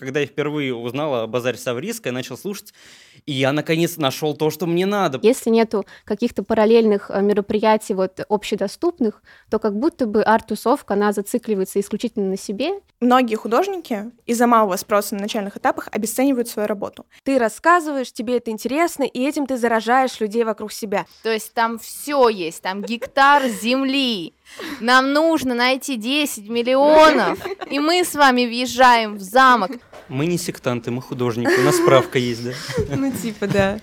когда я впервые узнала о базаре Савриска, я начал слушать, и я наконец нашел то, что мне надо. Если нету каких-то параллельных э, мероприятий вот общедоступных, то как будто бы арт-тусовка, она зацикливается исключительно на себе. Многие художники из-за малого спроса на начальных этапах обесценивают свою работу. Ты рассказываешь, тебе это интересно, и этим ты заражаешь людей вокруг себя. То есть там все есть, там гектар земли. Нам нужно найти 10 миллионов, и мы с вами въезжаем в замок. Мы не сектанты, мы художники, у нас справка есть, да? Ну, типа, да.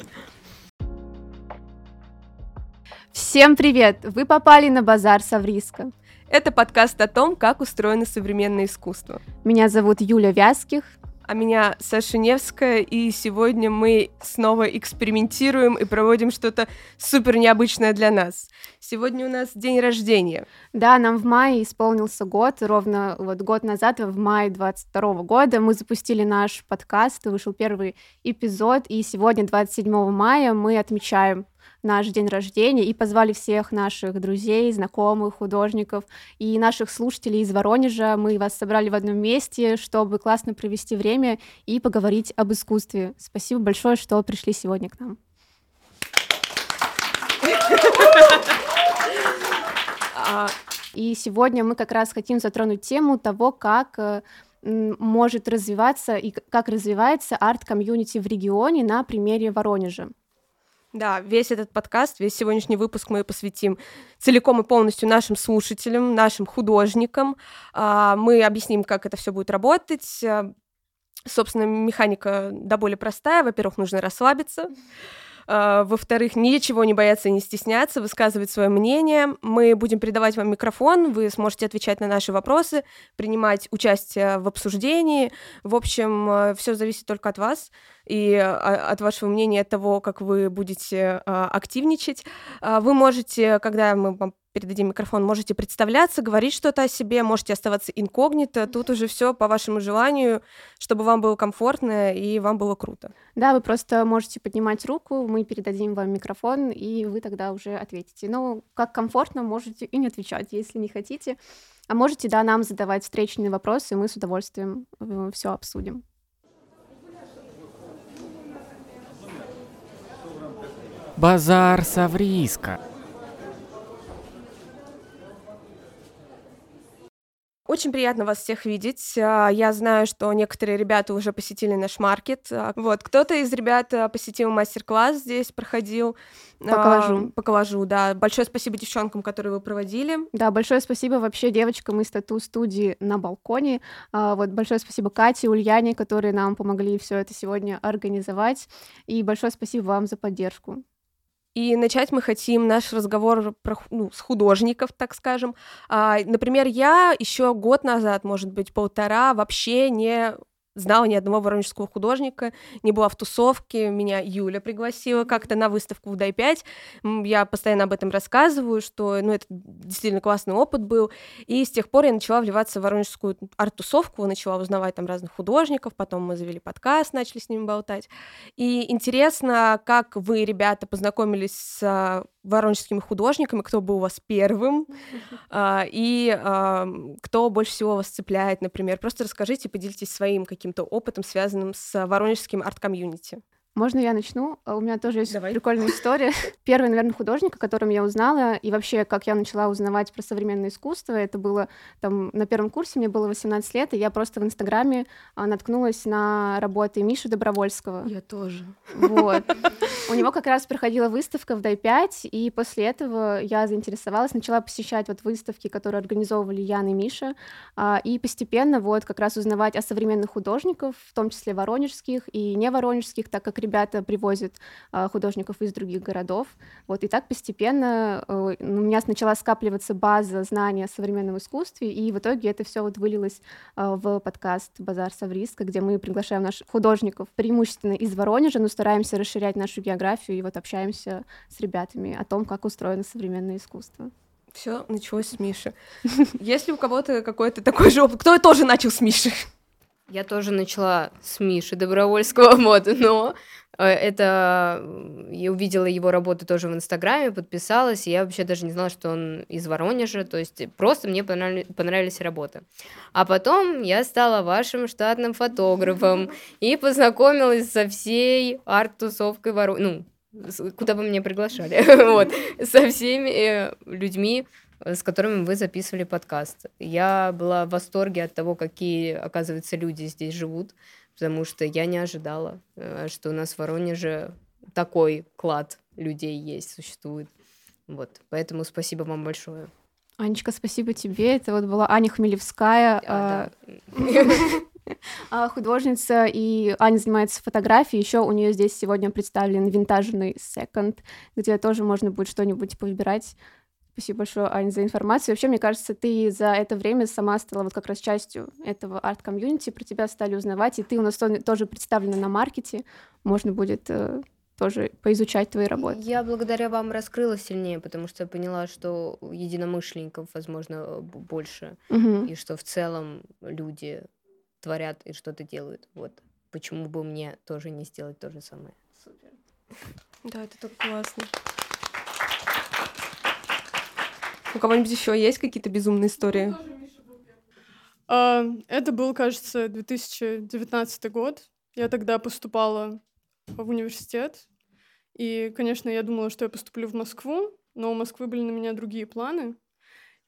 Всем привет! Вы попали на базар Савриска. Это подкаст о том, как устроено современное искусство. Меня зовут Юля Вязких. А меня Саша Невская, и сегодня мы снова экспериментируем и проводим что-то супер необычное для нас. Сегодня у нас день рождения. Да, нам в мае исполнился год, ровно вот год назад, в мае 22 года, мы запустили наш подкаст, вышел первый эпизод, и сегодня, 27 мая, мы отмечаем наш день рождения и позвали всех наших друзей, знакомых, художников и наших слушателей из Воронежа. Мы вас собрали в одном месте, чтобы классно провести время и поговорить об искусстве. Спасибо большое, что пришли сегодня к нам. А, и сегодня мы как раз хотим затронуть тему того, как э, может развиваться и как развивается арт-комьюнити в регионе на примере Воронежа. Да, весь этот подкаст, весь сегодняшний выпуск мы посвятим целиком и полностью нашим слушателям, нашим художникам. А, мы объясним, как это все будет работать. А, собственно, механика до боли простая. Во-первых, нужно расслабиться. А, во-вторых, ничего не бояться и не стесняться, высказывать свое мнение. Мы будем передавать вам микрофон, вы сможете отвечать на наши вопросы, принимать участие в обсуждении. В общем, все зависит только от вас и а, от вашего мнения, от того, как вы будете а, активничать. Вы можете, когда мы вам передадим микрофон, можете представляться, говорить что-то о себе, можете оставаться инкогнито. Тут уже все по вашему желанию, чтобы вам было комфортно и вам было круто. Да, вы просто можете поднимать руку, мы передадим вам микрофон, и вы тогда уже ответите. Но как комфортно, можете и не отвечать, если не хотите. А можете, да, нам задавать встречные вопросы, и мы с удовольствием э, все обсудим. Базар Савриска. Очень приятно вас всех видеть. А, я знаю, что некоторые ребята уже посетили наш маркет. А, вот, кто-то из ребят а, посетил мастер-класс здесь, проходил. Покажу. Покажу, да. Большое спасибо девчонкам, которые вы проводили. Да, большое спасибо вообще девочкам из тату-студии на балконе. Вот большое спасибо Кате, Ульяне, которые нам помогли все это сегодня организовать. И большое спасибо вам за поддержку. И начать мы хотим наш разговор про, ну, с художников, так скажем. А, например, я еще год назад, может быть, полтора, вообще не знала ни одного воронежского художника, не была в тусовке, меня Юля пригласила как-то на выставку в Дай-5, я постоянно об этом рассказываю, что, ну, это действительно классный опыт был, и с тех пор я начала вливаться в воронежскую арт-тусовку, начала узнавать там разных художников, потом мы завели подкаст, начали с ними болтать, и интересно, как вы, ребята, познакомились с воронежскими художниками, кто был у вас первым, а, и кто больше всего вас цепляет, например. Просто расскажите, поделитесь своим каким-то опытом, связанным с воронежским арт-комьюнити. Можно я начну? А, у меня тоже есть Давай. прикольная история. Первый, наверное, художник, о котором я узнала, и вообще, как я начала узнавать про современное искусство, это было там на первом курсе, мне было 18 лет, и я просто в Инстаграме а, наткнулась на работы Миши Добровольского. Я тоже. Вот. У него как раз проходила выставка в Дай-5, и после этого я заинтересовалась, начала посещать вот выставки, которые организовывали Ян и Миша, а, и постепенно вот как раз узнавать о современных художниках, в том числе воронежских и не воронежских, так как ребята привозят а, художников из других городов. Вот и так постепенно э, у меня начала скапливаться база знания о современном искусстве, и в итоге это все вот вылилось а, в подкаст «Базар Савриска», где мы приглашаем наших художников преимущественно из Воронежа, но стараемся расширять нашу географию и вот общаемся с ребятами о том, как устроено современное искусство. Все началось с Миши. Есть ли у кого-то какой-то такой же опыт? Кто тоже начал с Миши? Я тоже начала с Миши Добровольского, вот, но э, это э, я увидела его работу тоже в Инстаграме, подписалась, и я вообще даже не знала, что он из Воронежа, то есть просто мне понравились, понравились работы. А потом я стала вашим штатным фотографом и познакомилась со всей арт-тусовкой Воронежа, ну, куда бы меня приглашали, вот, со всеми э, людьми, с которыми вы записывали подкаст. Я была в восторге от того, какие, оказывается, люди здесь живут, потому что я не ожидала, э, что у нас в Воронеже такой клад людей есть, существует. Вот, поэтому спасибо вам большое. Анечка, спасибо тебе. Это вот была Аня Хмелевская, А, а, художница, и Аня занимается фотографией. Еще у нее здесь сегодня представлен винтажный секонд, где тоже можно будет что-нибудь повыбирать. Спасибо большое, Аня, за информацию. Вообще, мне кажется, ты за это время сама стала вот как раз частью этого арт-комьюнити, про тебя стали узнавать, и ты у нас то- тоже представлена на маркете. Можно будет э, тоже поизучать твои работы. Я благодаря вам раскрылась сильнее, потому что я поняла, что единомышленников, возможно, больше, Мгм. и что в целом люди творят и что-то делают. Вот. Почему бы мне тоже не сделать то же самое? Да, это так классно. У кого-нибудь еще есть какие-то безумные истории? А, Это был, кажется, 2019 год. Я тогда поступала в университет. И, конечно, я думала, что я поступлю в Москву, но у Москвы были на меня другие планы.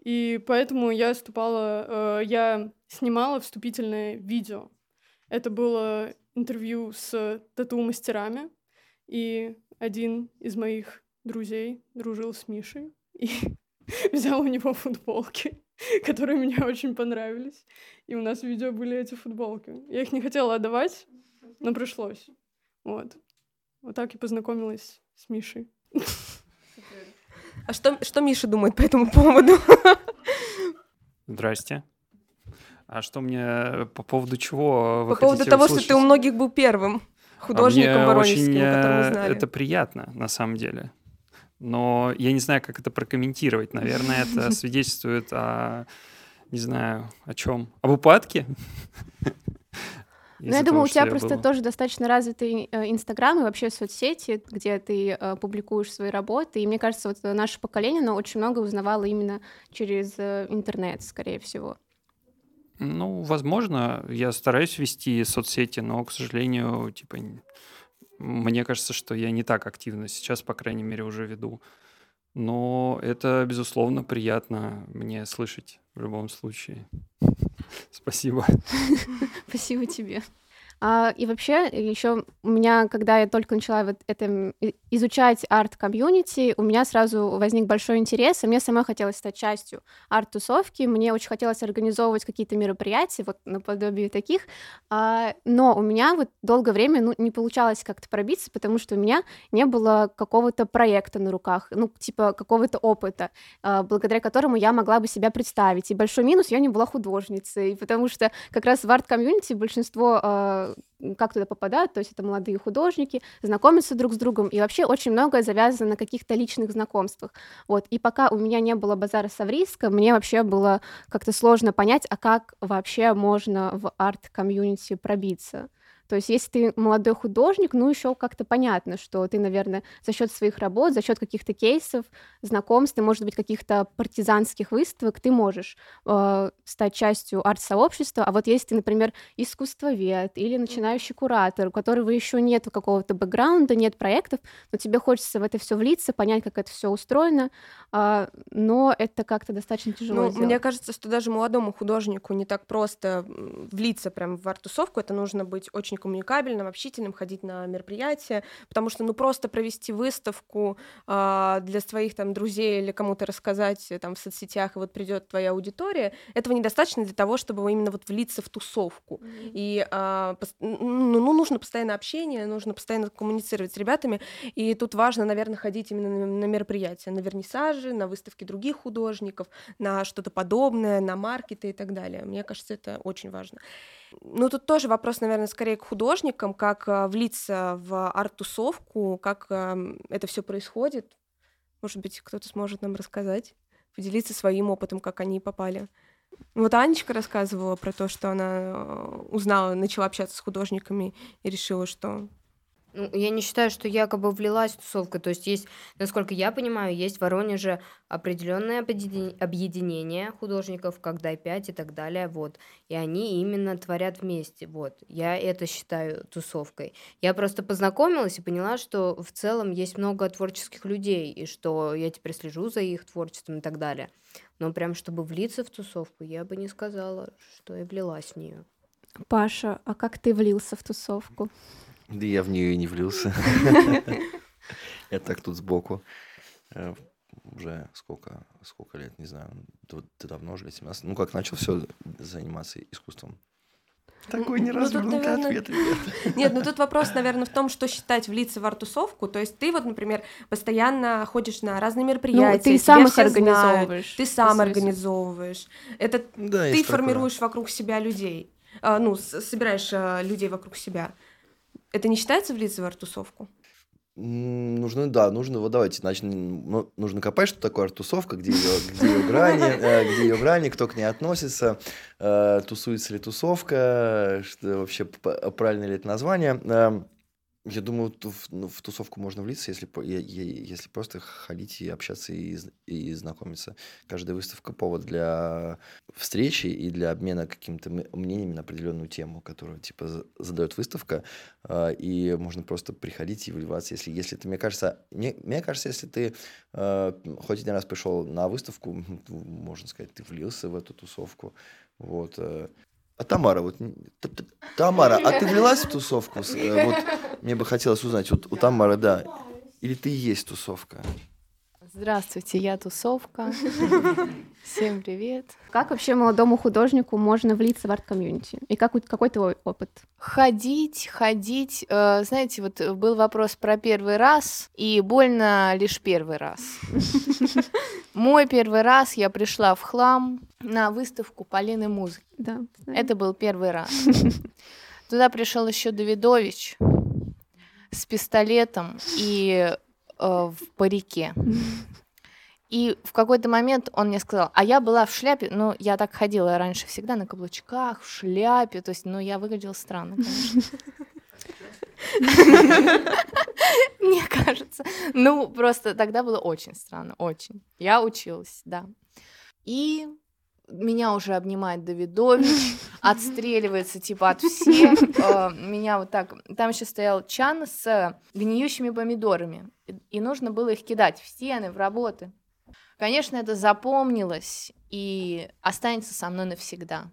И поэтому я вступала, э, я снимала вступительное видео. Это было интервью с тату-мастерами, и один из моих друзей дружил с Мишей и взял у него футболки, которые мне очень понравились. И у нас в видео были эти футболки. Я их не хотела отдавать, но пришлось. Вот. Вот так я познакомилась с Мишей. А что, что Миша думает по этому поводу? Здрасте. А что мне по поводу чего вы По поводу того, что услышать? ты у многих был первым А художником мне воронежским, очень, которого мы э, знали. Это приятно, на самом деле. Но я не знаю, как это прокомментировать. Наверное, это свидетельствует о, не знаю, о чем. Об упадке? Ну, я думаю, у тебя просто был. тоже достаточно развитый э, Инстаграм и вообще соцсети, где ты э, публикуешь свои работы. И мне кажется, вот наше поколение, оно очень много узнавало именно через э, интернет, скорее всего. Ну, возможно, я стараюсь вести соцсети, но, к сожалению, типа, мне кажется, что я не так активно сейчас, по крайней мере, уже веду. Но это, безусловно, приятно мне слышать в любом случае. Спасибо. Спасибо тебе. А, и вообще, еще у меня, когда я только начала вот это изучать арт-комьюнити, у меня сразу возник большой интерес, и мне самой хотелось стать частью арт-тусовки, мне очень хотелось организовывать какие-то мероприятия, вот наподобие таких, А, но у меня вот долгое время ну, не получалось как-то пробиться, потому что у меня не было какого-то проекта на руках, ну, типа какого-то опыта, а, благодаря которому я могла бы себя представить. И большой минус, я не была художницей, потому что как раз в арт-комьюнити большинство а, как туда попадают, то есть это молодые художники, знакомятся друг с другом, и вообще очень многое завязано на каких-то личных знакомствах. Вот. И пока у меня не было базара Савриска, мне вообще было как-то сложно понять, а как вообще можно в арт-комьюнити пробиться. То есть, если ты молодой художник, ну еще как-то понятно, что ты, наверное, за счет своих работ, за счет каких-то кейсов, знакомств, и, может быть, каких-то партизанских выставок, ты можешь э, стать частью арт-сообщества. А вот если ты, например, искусствовед или начинающий куратор, у которого еще нет какого-то бэкграунда, нет проектов, но тебе хочется в это все влиться, понять, как это все устроено, а, но это как-то достаточно тяжело Ну, сделать. мне кажется, что даже молодому художнику не так просто влиться прям в арт-тусовку. Это нужно быть очень коммуникабельным, общительным, ходить на мероприятия, потому что, ну, просто провести выставку а, для своих там друзей или кому-то рассказать э, там в соцсетях, и вот придет твоя аудитория, этого недостаточно для того, чтобы именно вот влиться в тусовку. И а, пос- ну, ну, нужно постоянно общение, нужно постоянно коммуницировать с ребятами, и тут важно, наверное, ходить именно на, на мероприятия, на вернисажи, на выставки других художников, на что-то подобное, на маркеты и так далее. Мне кажется, это очень важно. Ну, тут тоже вопрос, наверное, скорее к художникам, как а, влиться в арт-тусовку, как ам, это все происходит. Может быть, кто-то сможет нам рассказать, поделиться своим опытом, как они попали Вот Анечка рассказывала про то, что она э, узнала, начала общаться с художниками и решила, что Ну, я не считаю, что якобы влилась в тусовку. То есть есть, насколько я понимаю, есть в Воронеже определенное объедин- объединение художников, как Дай 5 и так далее, вот. И они именно творят вместе, вот. Я это считаю тусовкой. Я просто познакомилась и поняла, что в целом есть много творческих людей, и что я теперь слежу за их творчеством и так далее. Но прям чтобы влиться в тусовку, я бы не сказала, что я влилась в нее. Паша, а как ты влился в тусовку? Да я в нее и не влился. Я так тут сбоку. Э, Уже сколько, сколько лет, не знаю, д- давно уже, лет 17. Ну, как начал все заниматься искусством. Такой Ну, тут, неразвернутый наверное, ответ, ребята. Нет, ну тут вопрос, наверное, в том, что считать влиться в артусовку. То есть ты вот, например, постоянно ходишь на разные мероприятия. Ну, ты сам их все знают, организовываешь. Ты сам организовываешь. Это Да, ты есть такое. формируешь вокруг себя людей. А, ну, собираешь а, людей вокруг себя. Это не считается в артусовку? М, Нужно, да, нужно, вот давайте, значит, ну, нужно копать, что такое артусовка, где ее, где ее грани, э, где ее грани, кто к ней относится, э, тусуется ли тусовка, что вообще правильно ли это название. Эм, Я думаю, в, ну, в тусовку можно влиться, если, если просто ходить и общаться и, и знакомиться. Каждая выставка повод для встречи и для обмена какими-то мнениями на определенную тему, которую типа за- задает выставка, а, и можно просто приходить и вливаться, если, если ты, мне кажется, мне, мне кажется, если ты э, хоть один раз пришел на выставку, можно сказать, ты влился в эту тусовку, вот. А Тамара, вот, Тамара, а ты влилась в тусовку? Э, Вот мне бы хотелось узнать, вот у Тамары, да, или ты и есть тусовка? Здравствуйте, я тусовка. Всем привет. Как вообще молодому художнику можно влиться в арт-комьюнити? И как, какой твой опыт? Ходить, ходить. э, Знаете, вот был вопрос про первый раз, и больно лишь первый раз. Мой первый раз я пришла в хлам на выставку Полины музыки. Да. Это был первый раз. Туда пришел еще Давидович с пистолетом и в парике. И в какой-то момент он мне сказал, а я была в шляпе, ну, я так ходила раньше всегда на каблучках, в шляпе, то есть, ну, я выглядела странно. Мне кажется. Ну, просто тогда было очень странно, очень. Я училась, да. И меня уже обнимает Давидович, отстреливается типа от всех. Э, Меня вот так... Там еще стоял чан с гниющими помидорами. И- нужно было их кидать в стены, в работы. Конечно, это запомнилось и останется со мной навсегда.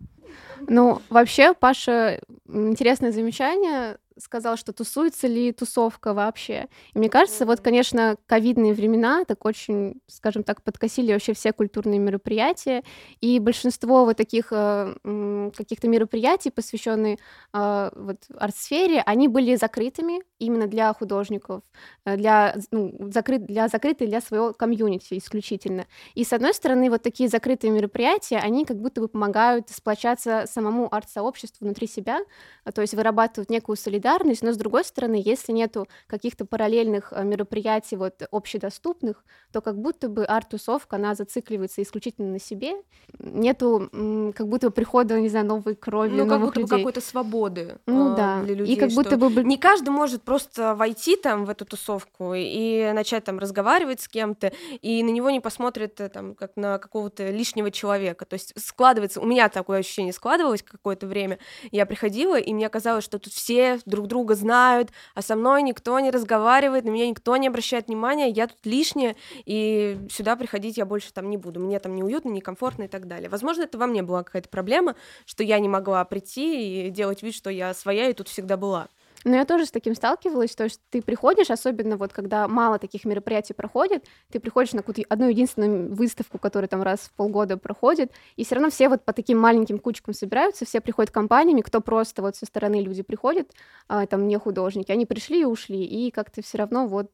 Ну, вообще, Паша, интересное замечание, сказал, что тусуется ли тусовка вообще. И мне кажется, вот, конечно, ковидные времена так очень, скажем так, подкосили вообще все культурные мероприятия, и большинство вот таких э, каких-то мероприятий, посвященные э, вот арт-сфере, они были закрытыми именно для художников, э, для, ну, закрыт, для закрытой для своего комьюнити исключительно. И с одной стороны, вот такие закрытые мероприятия, они как будто бы помогают сплочаться самому арт-сообществу внутри себя, а, то есть вырабатывают некую солидарность, но с другой стороны, если нету каких-то параллельных а, мероприятий вот общедоступных, то как будто бы арт-тусовка, она зацикливается исключительно на себе, нету как будто бы прихода, не знаю, новой крови, Ну, как новых будто бы людей. какой-то свободы Ну а, да, для и людей. как будто что бы... бл- Не каждый может просто войти там в эту тусовку и начать там разговаривать с кем-то, и на него не посмотрят э, там как на какого-то лишнего человека. То есть складывается, у меня такое ощущение складывалось какое-то время. Я приходила, и мне казалось, что тут все друг друга знают, а со мной никто не разговаривает, на меня никто не обращает внимания, я тут лишняя, и сюда приходить я больше там не буду. Мне там неуютно, некомфортно и так далее. Возможно, это во мне была какая-то проблема, что я не могла прийти и делать вид, что я своя и тут всегда была. Но я тоже с таким сталкивалась, то есть ты приходишь, особенно вот когда мало таких мероприятий проходит, ты приходишь на какую-то одну единственную выставку, которая там раз в полгода проходит, и все равно все вот по таким маленьким кучкам собираются, все приходят компаниями, кто просто вот со стороны люди приходят, а, там не художники, они пришли и ушли, и как-то все равно вот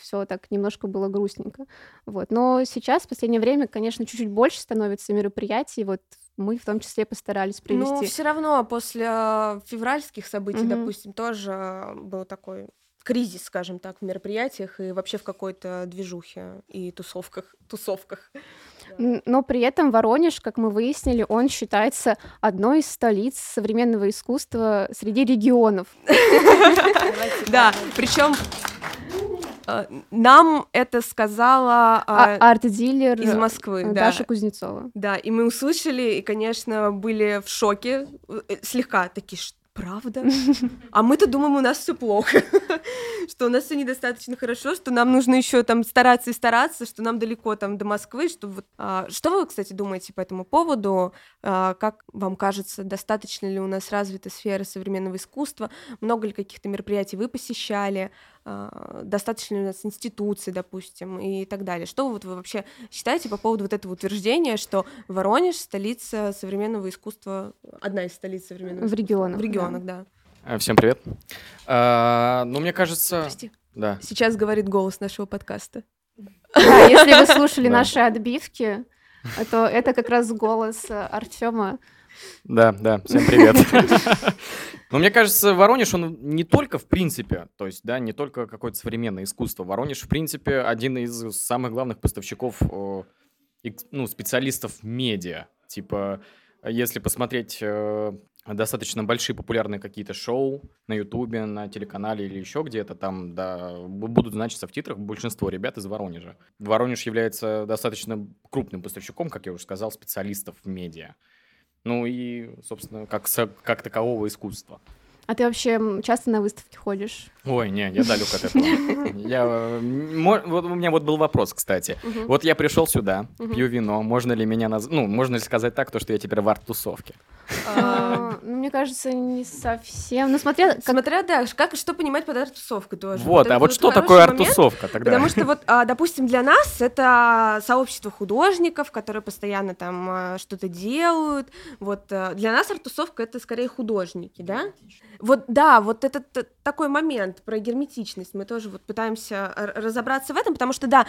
все так немножко было грустненько. Вот. Но сейчас, в последнее время, конечно, чуть-чуть больше становится мероприятий, вот мы в том числе постарались Ну, привести. все равно после э, февральских событий, Мгм. допустим, тоже был такой кризис, скажем так, в мероприятиях и вообще в какой-то движухе и тусовках. тусовках. Но при этом Воронеж, как мы выяснили, он считается одной из столиц современного искусства среди регионов. Да, причем нам это сказала А- а, Арт-дилер из Москвы, э, да. Даша Кузнецова. Да, и мы услышали, и, конечно, были в шоке, э, слегка такие, «Ш- правда? А мы-то думаем, у нас все плохо, что у нас все недостаточно хорошо, что нам нужно еще там стараться и стараться, что нам далеко там до Москвы, что вот... А, Что вы, кстати, думаете по этому поводу? А, Как вам кажется, достаточно ли у нас развита сфера современного искусства? Много ли каких-то мероприятий вы посещали? А, Достаточно ли у нас институций, допустим, и так далее? Что вот вы вообще считаете по поводу вот этого утверждения, что Воронеж столица современного искусства, одна из столиц современного В регионах. в да. регионах, да. Э, Всем привет. А, Ну, мне кажется... Прости. Да. Сейчас говорит голос нашего подкаста. Да, если вы слушали Да. наши отбивки, то это как раз голос Артема. Да, да, всем привет. Но мне кажется, Воронеж, он не только в принципе, то есть, да, не только какое-то современное искусство. Воронеж, в принципе, один из самых главных поставщиков, ик- ну, специалистов медиа. Типа, если посмотреть э, достаточно большие популярные какие-то шоу на Ютубе, на телеканале или еще где-то, там, да, бу- будут значиться в титрах большинство ребят из Воронежа. Воронеж является достаточно крупным поставщиком, как я уже сказал, специалистов в медиа. Ну и, собственно, как, как такового искусства. А ты вообще часто на выставки ходишь? Ой, не, я далек от этого. Я, вот у меня вот был вопрос, кстати. Мгм. Вот я пришел сюда, Мгм. пью вино, можно ли меня наз... ну, можно ли сказать так, то, что я теперь в арт-тусовке? А, ну, Мне кажется, не совсем. Ну, смотря Смотря, да, как и что понимать под арт-тусовкой тоже. Вот, а вот что такое арт-тусовка тогда? Потому что вот, а, допустим, для нас это сообщество художников, которые постоянно там а, что-то делают. Вот а, для нас арт-тусовка это скорее художники, да? Вот, да, вот этот т- такой момент про герметичность. Мы тоже вот пытаемся разобраться в этом, потому что, да,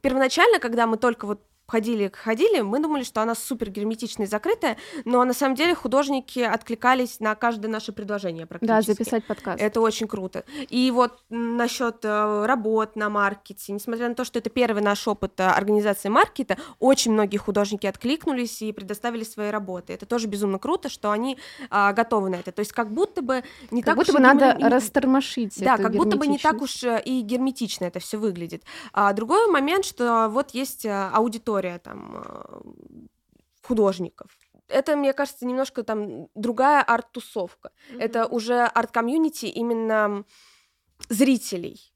первоначально, когда мы только вот ходили, ходили, мы думали, что она супер герметичная и закрытая, но на самом деле художники откликались на каждое наше предложение да, практически. записать подкаст. Это очень круто. И вот насчет работ на маркете, несмотря на то, что это первый наш опыт э, организации маркета, очень многие художники откликнулись и предоставили свои работы. Это тоже безумно круто, что они а, готовы на это. То есть как будто бы не Как так будто уж бы надо герме- растормошить да, как будто бы не так уж э, и герметично это все выглядит. А другой момент, что вот есть э, аудитория там э, художников. Это, мне кажется, немножко там другая арт-тусовка. Это уже арт-комьюнити именно зрителей.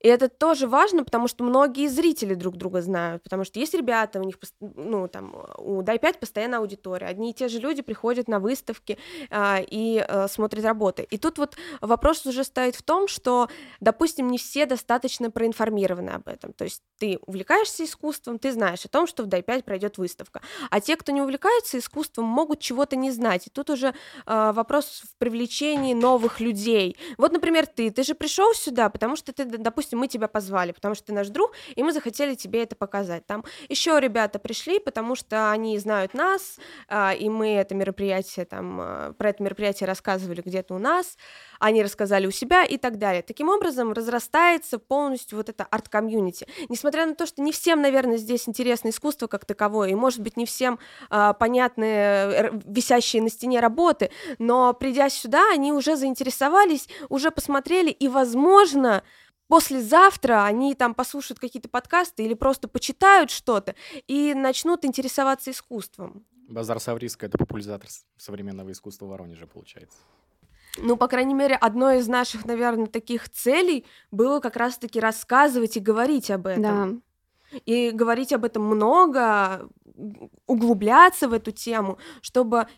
И это тоже важно, потому что многие зрители друг друга знают, потому что есть ребята, у них, ну, там, у Дай-5 постоянно аудитория, одни и те же люди приходят на выставки а, и а, смотрят работы. И тут вот вопрос уже стоит в том, что, допустим, не все достаточно проинформированы об этом. То есть ты увлекаешься искусством, ты знаешь о том, что в Дай-5 пройдет выставка. А те, кто не увлекается искусством, могут чего-то не знать. И тут уже а, вопрос в привлечении новых людей. Вот, например, ты, ты же пришел сюда, потому что ты, д- допустим, мы тебя позвали, потому что ты наш друг, и мы захотели тебе это показать. Там еще ребята пришли, потому что они знают нас, а, и мы это мероприятие там а, про это мероприятие рассказывали где-то у нас, они рассказали у себя и так далее. Таким образом разрастается полностью вот это арт-комьюнити. Несмотря на то, что не всем, наверное, здесь интересно искусство как таковое, и, может быть, не всем а, понятны висящие на стене работы, но придя сюда, они уже заинтересовались, уже посмотрели, и, возможно, послезавтра они там послушают какие-то подкасты или просто почитают что-то и начнут интересоваться искусством. Базар Савриска — это популяризатор современного искусства Воронежа, получается. Ну, по крайней мере, одной из наших, наверное, таких целей было как раз-таки рассказывать и говорить об этом. Да. И говорить об этом много, углубляться в эту тему, чтобы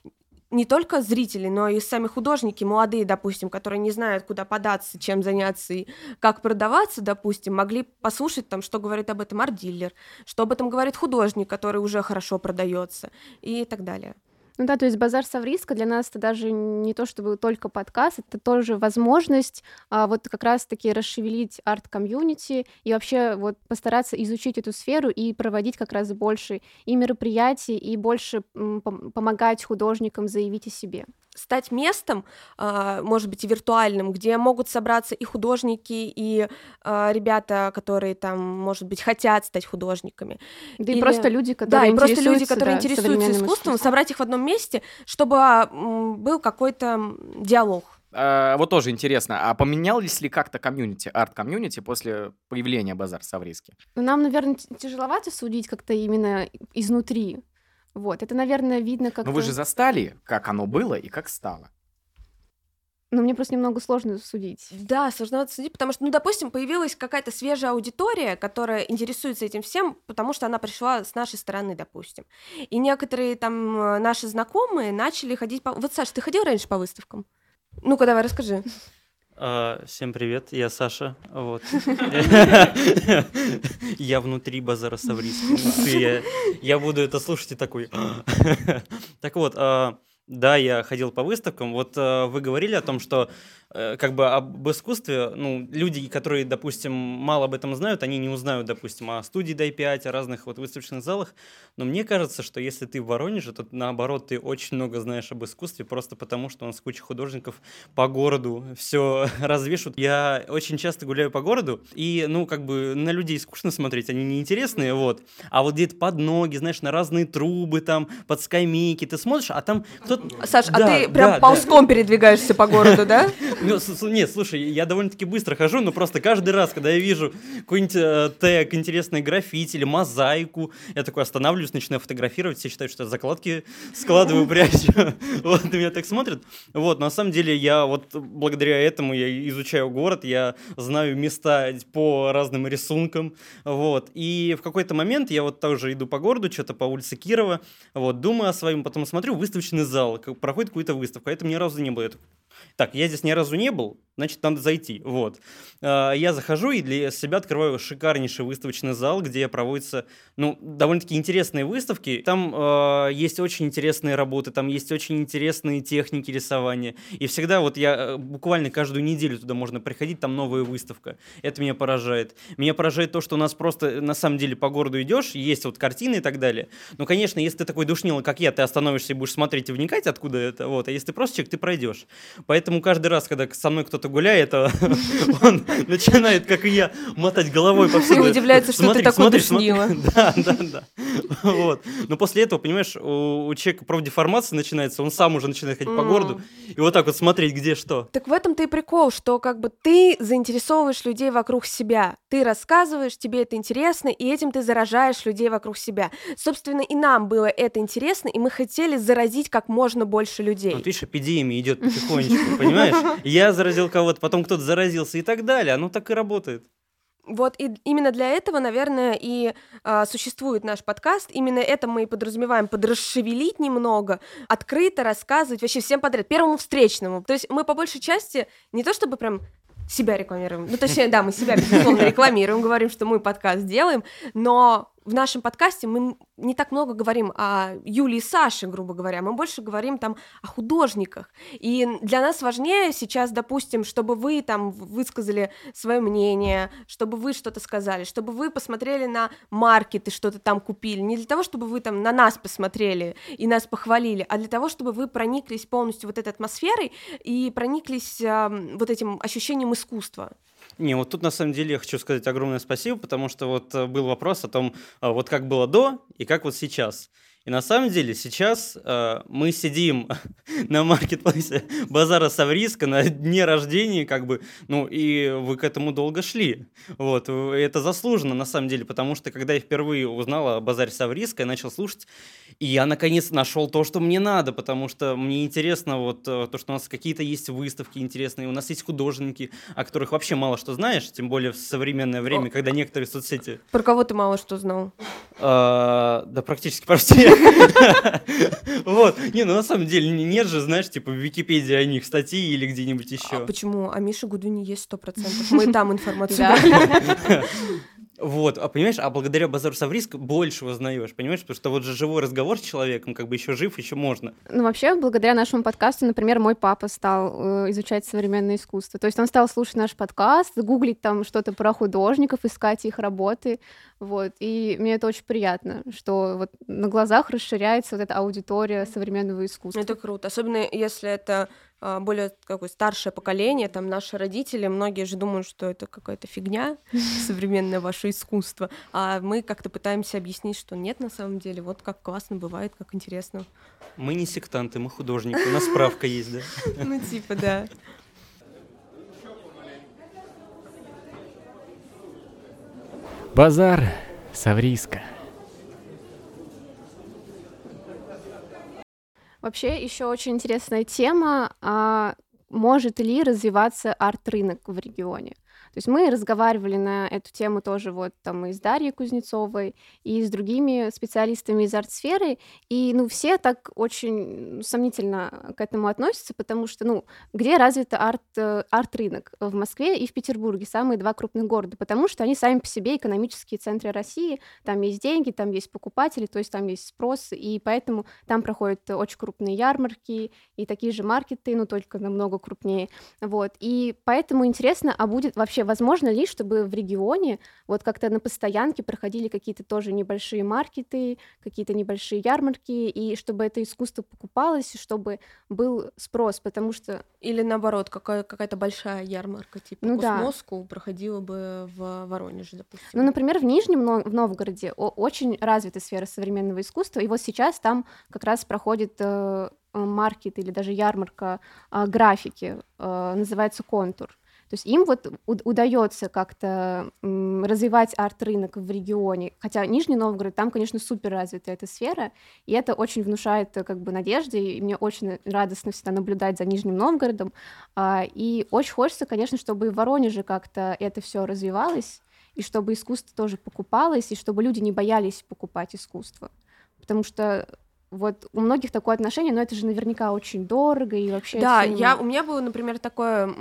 не только зрители, но и сами художники, молодые, допустим, которые не знают, куда податься, чем заняться и как продаваться, допустим, могли послушать там, что говорит об этом арт-дилер, что об этом говорит художник, который уже хорошо продается и так далее. Ну да, то есть базар Савриска для нас это даже не то, чтобы только подкаст, это тоже возможность а, вот как раз-таки расшевелить арт-комьюнити и вообще вот постараться изучить эту сферу и проводить как раз больше и мероприятий, и больше м, пом- помогать художникам заявить о себе. Стать местом, а, может быть, и виртуальным, где могут собраться и художники, и а, ребята, которые там, может быть, хотят стать художниками. Да Или- и просто люди, Да, которые и просто люди, интересуются, которые да, интересуются искусством, искусством. собрать их в одном месте, чтобы м, был какой-то диалог. А, Вот тоже интересно, а поменялись ли как-то комьюнити, арт-комьюнити после появления Базар Савриски? Ну, Нам, наверное, тяжеловато судить как-то именно изнутри. Вот, это, наверное, видно как-то... Ну вы же застали, как оно было и как стало. Но мне просто немного сложно судить. Да, сложновато судить, потому что, ну, допустим, появилась какая-то свежая аудитория, которая интересуется этим всем, потому что она пришла с нашей стороны, допустим. И некоторые там э, наши знакомые начали ходить по... Вот, Саш, ты ходил раньше по выставкам? Ну-ка, давай, расскажи. А, Всем привет, я Саша. Вот. Я внутри базара Савриски. Я, буду это слушать и такой. Так вот, а, да, я ходил по выставкам. Вот а, вы говорили о том, что как бы об искусстве, ну, люди, которые, допустим, мало об этом знают, они не узнают, допустим, о студии Дай-5, о разных вот выставочных залах. Но мне кажется, что если ты в Воронеже, то наоборот, ты очень много знаешь об искусстве, просто потому что у нас куча художников по городу все развешивают. Я очень часто гуляю по городу, и, ну, как бы на людей скучно смотреть, они неинтересные, вот. А вот где-то под ноги, знаешь, на разные трубы там, под скамейки, ты смотришь, а там кто-то... Саш, а Да, ты да, прям да. ползком передвигаешься по городу, да? Ну, нет, слушай, я довольно-таки быстро хожу, но просто каждый раз, когда я вижу какой-нибудь э, тег, интересный граффити или мозаику, я такой останавливаюсь, начинаю фотографировать, все считают, что я закладки складываю, прячу. Вот, на меня так смотрят. Вот, на самом деле я вот благодаря этому я изучаю город, я знаю места по разным рисункам, вот. И в какой-то момент я вот тоже иду по городу, что-то по улице Кирова, вот, думаю о своем, потом смотрю, выставочный зал, проходит какую-то выставку, а это ни разу не было. Я такой, так, я здесь ни разу не был, значит, надо зайти. Вот. А, Я захожу и для себя открываю шикарнейший выставочный зал, где проводятся, ну, довольно-таки интересные выставки. Там э, есть очень интересные работы, там есть очень интересные техники рисования. И всегда вот я э, буквально каждую неделю туда можно приходить, там новая выставка. Это меня поражает. Меня поражает то, что у нас просто на самом деле по городу идешь, есть вот картины и так далее. Ну, конечно, если ты такой душнило, как я, ты остановишься и будешь смотреть и вникать, откуда это, вот. А если ты просто человек, ты пройдешь. Поэтому каждый раз, когда со мной кто-то гуляет, а, он начинает, как и я, мотать головой повсюду. И удивляется, что ты такой душнило. Да, да, да. Вот. Но после этого, понимаешь, у, человека профдеформация начинается, он сам уже начинает ходить по городу и вот так вот смотреть, где что. Так в этом-то и прикол, что как бы ты заинтересовываешь людей вокруг себя. Ты рассказываешь, тебе это интересно, и этим ты заражаешь людей вокруг себя. Собственно, и нам было это интересно, и мы хотели заразить как можно больше людей. Вот видишь, эпидемия идет потихонечку, понимаешь? Я заразил кого-то, потом кто-то заразился и так далее. Оно так и работает. Вот и именно для этого, наверное, и а, существует наш подкаст. Именно это мы и подразумеваем под расшевелить немного, открыто рассказывать вообще всем подряд, первому встречному. То есть мы по большей части не то чтобы прям себя рекламируем, ну точнее, да, мы себя безусловно рекламируем, говорим, что мы подкаст делаем, но в нашем подкасте мы не так много говорим о Юлии и Саше, грубо говоря, мы больше говорим там о художниках. И для нас важнее сейчас, допустим, чтобы вы там высказали свое мнение, чтобы вы что-то сказали, чтобы вы посмотрели на маркет и что-то там купили. Не для того, чтобы вы там на нас посмотрели и нас похвалили, а для того, чтобы вы прониклись полностью вот этой атмосферой и прониклись ам, вот этим ощущением искусства. Не, вот тут на самом деле я хочу сказать огромное спасибо, потому что вот э, был вопрос о том, а, вот как было до и как вот сейчас. И на самом деле сейчас э, мы сидим на маркетплейсе базара Савриска на дне рождения, как бы, ну, и вы к этому долго шли. Вот, это заслуженно на самом деле, потому что когда я впервые узнал о базаре Савриска, я начал слушать, и я наконец нашел то, что мне надо, потому что мне интересно вот э, то, что у нас какие-то есть выставки интересные, у нас есть художники, о которых вообще мало что знаешь, тем более в современное время, когда некоторые соцсети Про кого ты мало что знал? а, да практически про всех. Вот. Не, ну на самом деле не- нет же, знаешь, типа в Википедии о них статьи или где-нибудь А еще. почему? А Миша Гудвини есть сто процентов. Мы там информацию. Вот, а понимаешь, а благодаря Базару Савриск больше узнаешь, понимаешь, потому что вот же живой разговор с человеком, как бы еще жив, еще можно. Ну, вообще, благодаря нашему подкасту, например, мой папа стал э, изучать современное искусство. То есть он стал слушать наш подкаст, гуглить там что-то про художников, искать их работы. Вот. И мне это очень приятно, что вот на глазах расширяется вот эта аудитория современного искусства. Это круто. Особенно если это более какое старшее поколение, там наши родители, многие же думают, что это какая-то фигня, современное ваше искусство, а мы как-то пытаемся объяснить, что нет на самом деле, вот как классно бывает, как интересно. Мы не сектанты, мы художники, у нас справка есть, да? Ну типа, да. Базар Савриска. Вообще, еще очень интересная тема, а может ли развиваться арт-рынок в регионе? То есть мы разговаривали на эту тему тоже вот там и с Дарьей Кузнецовой, и с другими специалистами из арт-сферы, и ну все так очень сомнительно к этому относятся, потому что ну где развит арт, э, арт-рынок? В Москве и в Петербурге, самые два крупных города, потому что они сами по себе экономические центры России, там есть деньги, там есть покупатели, то есть там есть спрос, и поэтому там проходят очень крупные ярмарки и такие же маркеты, ну только намного крупнее, вот, и поэтому интересно, а будет вообще вообще возможно ли, чтобы в регионе вот как-то на постоянке проходили какие-то тоже небольшие маркеты, какие-то небольшие ярмарки, и чтобы это искусство покупалось, чтобы был спрос, потому что... Или наоборот, какая- какая-то большая ярмарка, типа Ну да. Космоску проходила бы в Воронеже, допустим. Ну, например, в Нижнем в Новгороде очень развита сфера современного искусства, и вот сейчас там как раз проходит э, маркет или даже ярмарка э, графики, э, называется «Контур». То есть им вот удается как-то развивать арт-рынок в регионе, хотя Нижний Новгород, там, конечно, супер развита эта сфера, и это очень внушает э, как бы надежды, и мне очень радостно всегда наблюдать за Нижним Новгородом, а, и очень хочется, конечно, чтобы и в Воронеже как-то это все развивалось, и чтобы искусство тоже покупалось, и чтобы люди не боялись покупать искусство. Потому что вот у многих такое отношение, но это же наверняка очень дорого и вообще. Да, очень- я, у меня было, например, такое,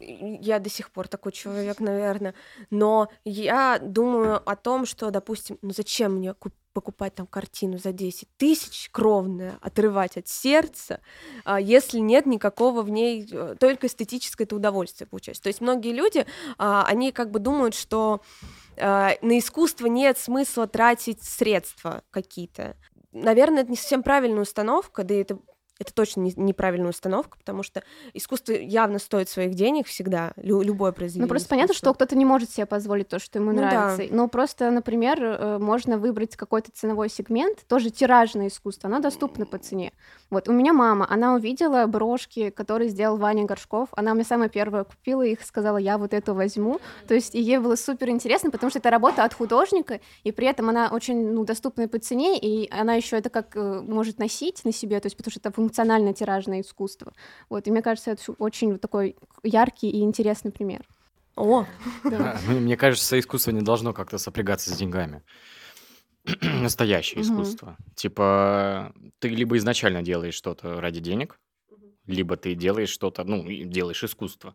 я до сих пор такой человек, наверное, но я думаю о том, что, допустим, ну зачем мне куп- покупать там картину за 10 тысяч кровная, отрывать от сердца, а, если нет никакого в ней, э, только эстетическое это удовольствие получается. То есть многие люди, а, они как бы думают, что а, на искусство нет смысла тратить средства какие-то наверное, это не совсем правильная установка, да и это это точно не, неправильная установка, потому что искусство явно стоит своих денег всегда, лю- любое произведение. Ну, просто понятно, искусства. что кто-то не может себе позволить то, что ему Ну да. нравится. Но просто, например, э, можно выбрать какой-то ценовой сегмент, тоже тиражное искусство, оно доступно по цене. Вот, у меня мама, она увидела брошки, которые сделал Ваня Горшков, она мне самая первая купила их, сказала, я вот эту возьму. То есть и ей было супер интересно, потому что это работа от художника, и при этом она очень ну, доступная по цене, и она еще это как э, может носить на себе, то есть потому что это функциональное тиражное искусство. Вот, и мне кажется, это очень вот такой яркий и интересный пример. О, А, Мне кажется, искусство не должно как-то сопрягаться с деньгами. Настоящее искусство. Типа, ты либо изначально делаешь что-то ради денег, либо ты делаешь что-то, ну, делаешь искусство.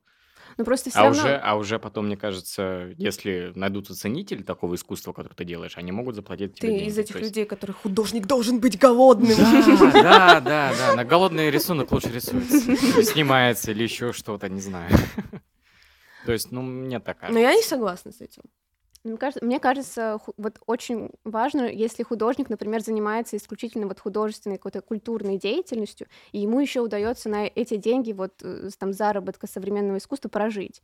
Ну просто все А равно... уже, а уже потом, мне кажется, если найдутся ценители такого искусства, которое ты делаешь, они могут заплатить ты тебе деньги. из этих То есть- людей, которые художник должен быть голодным. Да, да, да, да. На голодный рисунок лучше рисуется. Снимается или еще что-то, не знаю. То есть, ну, мне так Но кажется. я не согласна с этим. Мне кажется, мне кажется, вот очень важно, если художник, например, занимается исключительно вот художественной какой-то культурной деятельностью, и ему еще удается на эти деньги вот э, там заработка современного искусства прожить.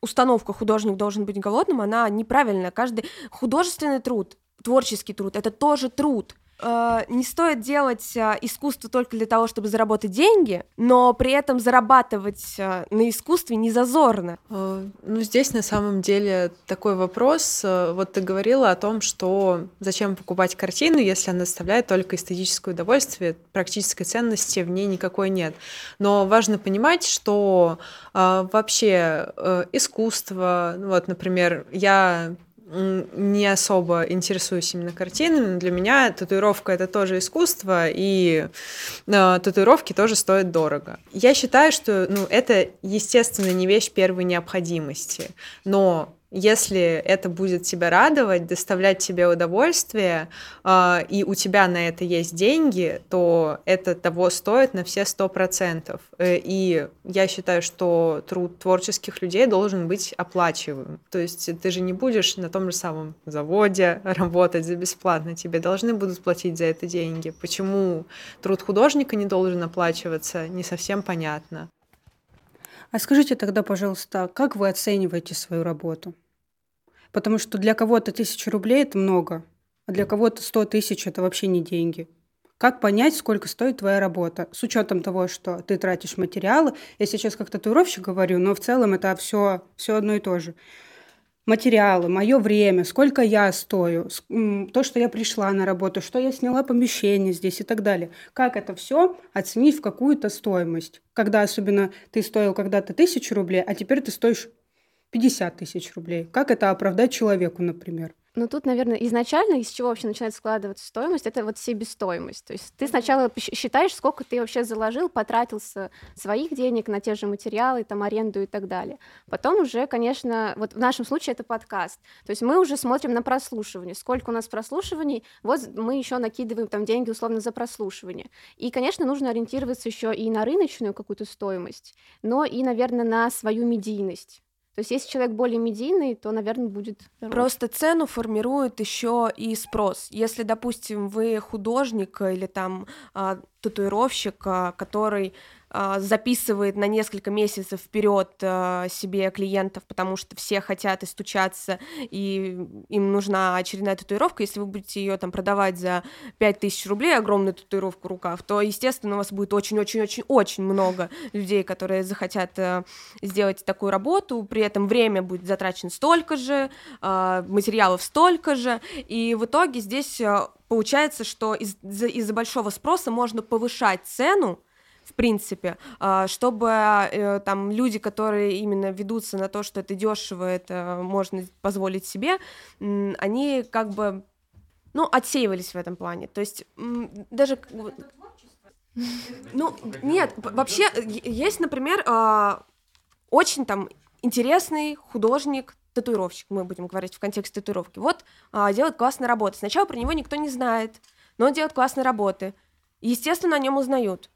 Установка художник должен быть голодным, она неправильная. Каждый художественный труд, творческий труд, это тоже труд. Э, Не стоит делать э, искусство только для того, чтобы заработать деньги, но при этом зарабатывать э, на искусстве не зазорно. Ну, здесь на самом деле такой вопрос. Вот ты говорила о том, что зачем покупать картину, если она доставляет только эстетическое удовольствие, практической ценности в ней никакой нет. Но важно понимать, что вообще искусство, ну вот, например, я не особо интересуюсь именно картинами, но для меня татуировка это тоже искусство, и э, татуировки тоже стоят дорого. Я считаю, что ну, это, естественно, не вещь первой необходимости, но Если это будет тебя радовать, доставлять тебе удовольствие, э, и у тебя на это есть деньги, то это того стоит на все сто процентов. Э, и я считаю, что труд творческих людей должен быть оплачиваем. То есть ты же не будешь на том же самом заводе работать за бесплатно. Тебе должны будут платить за это деньги. Почему труд художника не должен оплачиваться, не совсем понятно. А скажите тогда, пожалуйста, как вы оцениваете свою работу? Потому что для кого-то тысяча рублей – это много, а для кого-то сто тысяч – это вообще не деньги. Как понять, сколько стоит твоя работа? С учетом того, что ты тратишь материалы. Я сейчас как татуировщик говорю, но в целом это все, все одно и то же. Материалы, мое время, сколько я стою, то, что я пришла на работу, что я сняла помещение здесь и так далее. Как это все оценить в какую-то стоимость? Когда особенно ты стоил когда-то тысячу рублей, а теперь ты стоишь 50 тысяч рублей. Как это оправдать человеку, например? Ну, тут, наверное, изначально, из чего вообще начинает складываться стоимость, это вот себестоимость. То есть ты сначала считаешь, сколько ты вообще заложил, потратился своих денег на те же материалы, там, аренду и так далее. Потом уже, конечно, вот в нашем случае это подкаст. То есть мы уже смотрим на прослушивание. Сколько у нас прослушиваний, вот мы еще накидываем там деньги условно за прослушивание. И, конечно, нужно ориентироваться еще и на рыночную какую-то стоимость, но и, наверное, на свою медийность. То есть, если человек более медийный, то, наверное, будет дороже. Просто цену формирует еще и спрос. Если, допустим, вы художник или там а, татуировщик, а, который записывает на несколько месяцев вперед а, себе клиентов, потому что все хотят и стучаться, и им нужна очередная татуировка. Если вы будете ее там продавать за 5000 рублей, огромную татуировку рукав, то, естественно, у вас будет очень-очень-очень-очень много людей, которые захотят э, сделать такую работу, при этом время будет затрачено столько же, а, материалов столько же, и в итоге здесь э, получается, что из-за из большого спроса можно повышать цену, в принципе, а, чтобы э, там люди, которые именно ведутся на то, что это дешево, это можно позволить себе, они как бы, ну, отсеивались в этом плане. То есть даже... Ну, нет, вообще есть, например, а, очень там интересный художник, татуировщик, мы будем говорить в контексте татуировки, вот а, делает классные работы. Сначала про него никто не знает, но он делает классные работы. Естественно, о нем узнают.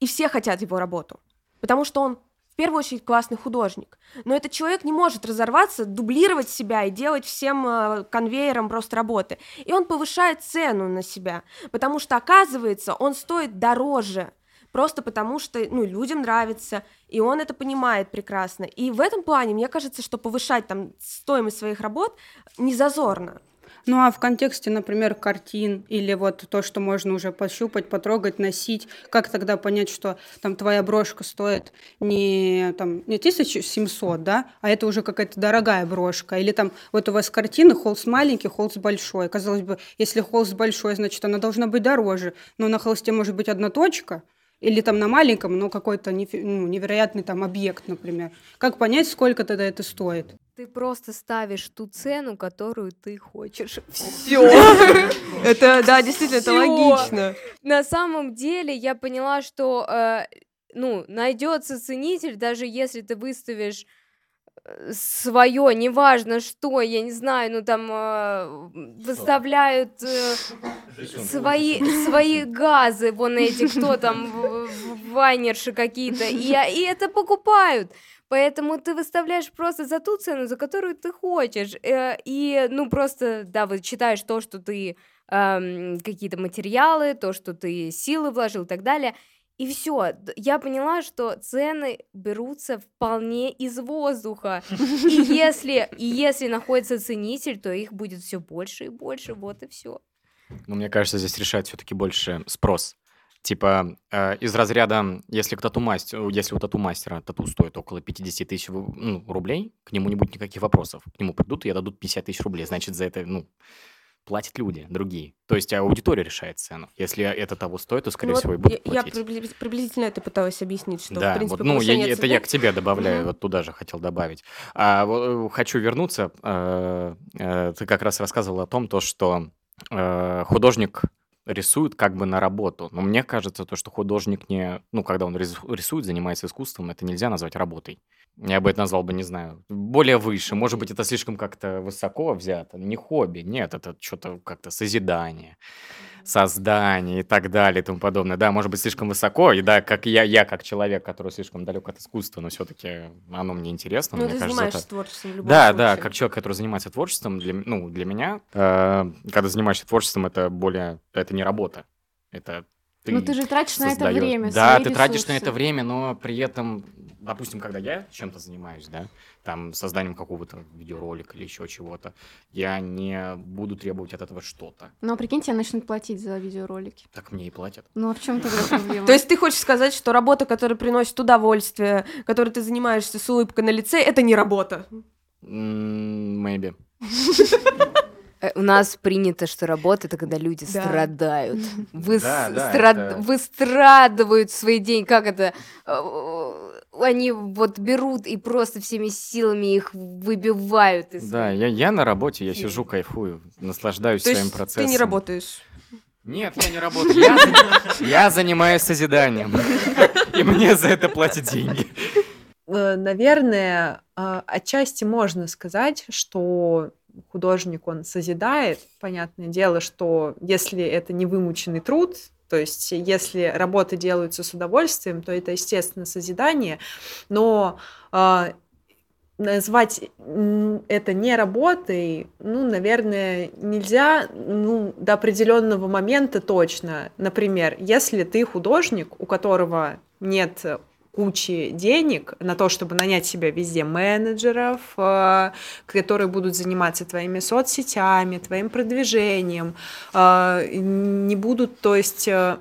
И все хотят его работу, потому что он в первую очередь классный художник. Но этот человек не может разорваться, дублировать себя и делать всем э, конвейером просто работы. И он повышает цену на себя, потому что, оказывается, он стоит дороже, просто потому что ну, людям нравится, и он это понимает прекрасно. И в этом плане, мне кажется, что повышать там стоимость своих работ не зазорно. Ну а в контексте, например, картин или вот то, что можно уже пощупать, потрогать, носить, как тогда понять, что там твоя брошка стоит не, там, не 1700, да, а это уже какая-то дорогая брошка. Или там вот у вас картины, холст маленький, холст большой. Казалось бы, если холст большой, значит, она должна быть дороже. Но на холсте может быть одна точка, или там на маленьком, но какой-то ну, невероятный там объект, например. Как понять, сколько тогда это стоит? Ты просто ставишь ту цену, которую ты хочешь. Все. Это, да, действительно, это логично. На самом деле я поняла, что, э, ну, найдется ценитель, даже если ты выставишь свое, неважно что, я не знаю, ну там э, выставляют э, свои, свои газы, вон эти, кто там, вайнерши какие-то, и, и это покупают. Поэтому ты выставляешь просто за ту цену, за которую ты хочешь. Э, и, ну, просто, да, вот читаешь то, что ты эм, какие-то материалы, то, что ты силы вложил и так далее. И все, я поняла, что цены берутся вполне из воздуха. И если, и если находится ценитель, то их будет все больше и больше, вот и все. Ну, мне кажется, здесь решает все-таки больше спрос. Типа, э, из разряда, если, к тату-мастеру, если у тату-мастера тату стоит около 50 тысяч ну, рублей, к нему не будет никаких вопросов. К нему придут и дадут 50 тысяч рублей. Значит, за это, ну, платят люди, другие. То есть аудитория решает цену. Если это того стоит, то, скорее ну, всего, и будет я, платить. Я приблизительно это пыталась объяснить, что, да, в принципе, вот, ну, я, цены... это я к тебе добавляю, mm-hmm. вот туда же хотел добавить. А, вот, э, хочу вернуться. А, а, ты как раз рассказывал о том, то, что а, художник рисует как бы на работу. Но мне кажется, то, что художник не... Ну, когда он рис- рисует, занимается искусством, это нельзя назвать работой. Я бы это назвал бы, не знаю, более выше. Может быть, это слишком как-то высоко взято. Не хобби, нет, это что-то как-то созидание, создание и так далее и тому подобное. Да, может быть, слишком высоко, и да, как я, я как человек, который слишком далек от искусства, но все-таки оно мне интересно. Ну, мне ты кажется, занимаешься это- творчеством в любом Да, случае. да, как человек, который занимается творчеством, для, ну, для меня, э, когда занимаешься творчеством, это более, это не работа, это ты Ну, ты же тратишь на это время, Да, ты тратишь на ресурсы. это время, но при этом, допустим, когда я чем-то занимаюсь, да, там созданием какого-то видеоролика или еще чего-то, я не буду требовать от этого что-то. Но прикинь, тебе начнут платить за видеоролики. Так мне и платят. Ну а в чем тогда проблема? То есть ты хочешь сказать, что работа, которая приносит удовольствие, которой ты занимаешься с улыбкой на лице, это не работа? Maybe. Э, У нас принято, что работа это когда люди Да. страдают. Вы Да, да, страд- это- выстрадывают свои деньги. Как это? Э, Они вот берут и просто всеми силами их выбивают из Да, я, я на работе, я сижу, кайфую, наслаждаюсь То своим есть процессом. ты не работаешь? Нет, я не работаю. Я, я занимаюсь созиданием. И мне за это платят деньги. Э, Наверное, а, отчасти можно сказать, что художник, он созидает. Понятное дело, что если это не вымученный труд, то есть если работы делаются с удовольствием, то это, естественно, созидание. Но а, назвать это не работой, ну, наверное, нельзя ну, до определенного момента точно. Например, если ты художник, у которого нет кучи денег на то, чтобы нанять себе везде менеджеров, э, которые будут заниматься твоими соцсетями, твоим продвижением, э, не будут, то есть э,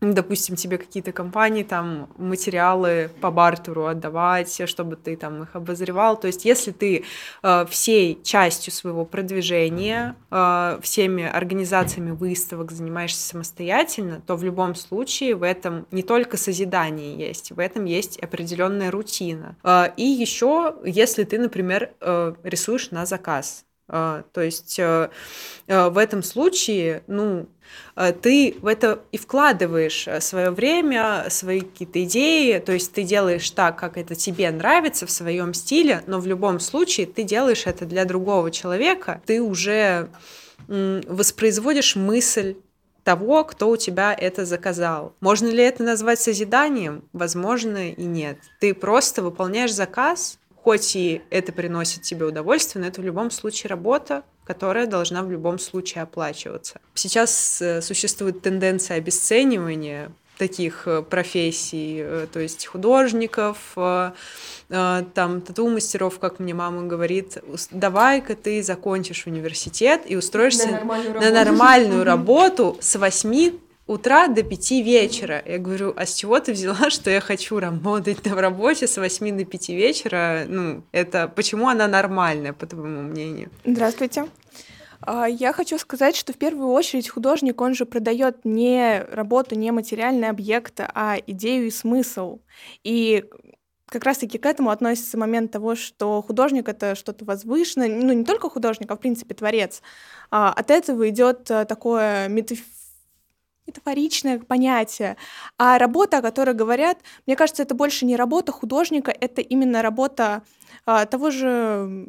допустим, тебе какие-то компании там материалы по бартеру отдавать, чтобы ты там их обозревал. То есть, если ты э, всей частью своего продвижения, э, всеми организациями выставок занимаешься самостоятельно, то в любом случае в этом не только созидание есть, в этом есть определенная рутина. Э, и еще, если ты, например, э, рисуешь на заказ, то есть э, э, в этом случае, ну, э, ты в это и вкладываешь свое время, свои какие-то идеи, то есть ты делаешь так, как это тебе нравится в своем стиле, но в любом случае ты делаешь это для другого человека, ты уже воспроизводишь мысль того, кто у тебя это заказал. Можно ли это назвать созиданием? Возможно и нет. Ты просто выполняешь заказ, хоть и это приносит тебе удовольствие, но это в любом случае работа, которая должна в любом случае оплачиваться. Сейчас э, существует тенденция обесценивания таких э, профессий, э, то есть художников, там тату-мастеров, как мне мама говорит, «Ус- давай-ка ты закончишь университет и устроишься На нормальную на работу». нормальную работу с 8 утра до 5 вечера. Я говорю, а с чего ты взяла, что я хочу работать на работе с 8 до 5 вечера? Ну, это почему она нормальная, по твоему мнению? Здравствуйте. А, Я хочу сказать, что в первую очередь художник, он же продает не работу, не материальный объект, а идею и смысл. И как раз-таки к этому относится момент того, что художник — это что-то возвышенное, ну, не только художник, а, в принципе, творец. А, От этого идет а, такое метаф- метафоричное понятие. А работа, о которой говорят, мне кажется, это больше не работа художника, это именно работа а, того же,